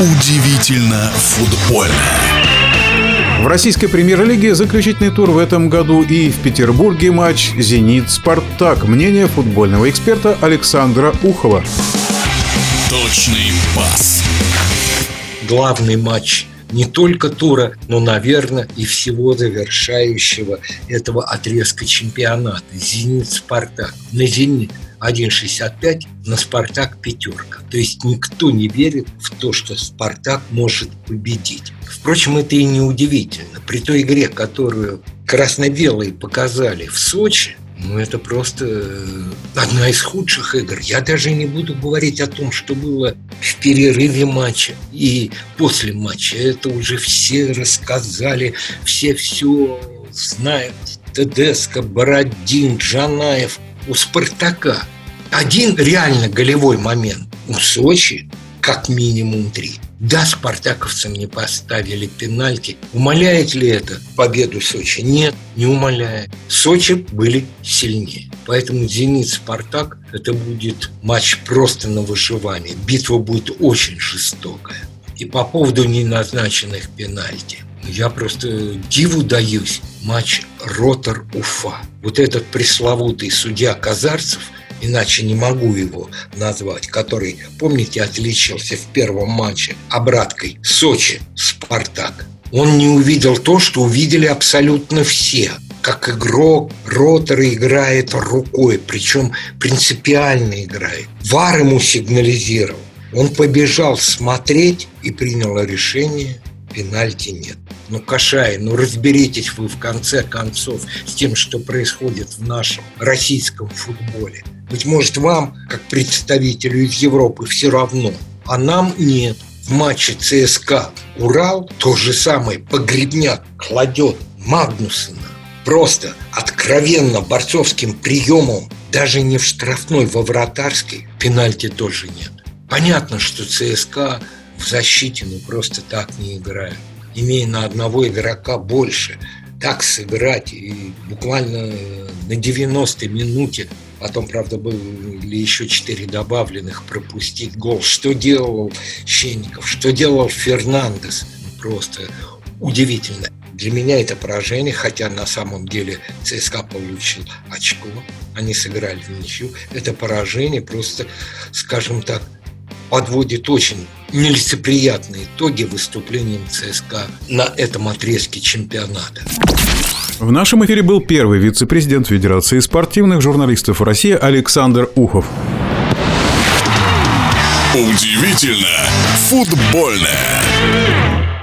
Удивительно футбольно. В российской премьер-лиге заключительный тур в этом году и в Петербурге матч «Зенит-Спартак». Мнение футбольного эксперта Александра Ухова. Точный пас. Главный матч не только тура, но, наверное, и всего завершающего этого отрезка чемпионата. «Зенит-Спартак». На «Зенит» 1,65, на «Спартак» пятерка. То есть никто не верит в то, что «Спартак» может победить. Впрочем, это и не удивительно. При той игре, которую красно-белые показали в Сочи, ну, это просто э, одна из худших игр. Я даже не буду говорить о том, что было в перерыве матча и после матча. Это уже все рассказали, все все знают. Тедеско, Бородин, Джанаев. У «Спартака» один реально голевой момент. У Сочи как минимум три. Да, спартаковцам не поставили пенальти. Умоляет ли это победу Сочи? Нет, не умоляет. Сочи были сильнее. Поэтому «Зенит-Спартак» – это будет матч просто на выживание. Битва будет очень жестокая. И по поводу неназначенных пенальти. Я просто диву даюсь. Матч Ротор-Уфа. Вот этот пресловутый судья Казарцев – иначе не могу его назвать, который, помните, отличился в первом матче обраткой Сочи-Спартак. Он не увидел то, что увидели абсолютно все. Как игрок, Ротор играет рукой, причем принципиально играет. Вар ему сигнализировал. Он побежал смотреть и принял решение пенальти нет. Ну, Кашай, ну разберитесь вы в конце концов с тем, что происходит в нашем российском футболе. Быть может, вам, как представителю из Европы, все равно, а нам нет. В матче ЦСКА «Урал» то же самое погребняк кладет Магнусона просто откровенно борцовским приемом, даже не в штрафной, во вратарской, пенальти тоже нет. Понятно, что ЦСКА в защите ну просто так не играет. Имея на одного игрока больше, так сыграть и буквально на 90-й минуте Потом, правда, были еще четыре добавленных пропустить гол. Что делал Щенников, что делал Фернандес. Просто удивительно. Для меня это поражение, хотя на самом деле ЦСКА получил очко. Они сыграли в ничью. Это поражение просто, скажем так, подводит очень нелицеприятные итоги выступлением ЦСКА на этом отрезке чемпионата. В нашем эфире был первый вице-президент Федерации спортивных журналистов России Александр Ухов. Удивительно футбольное.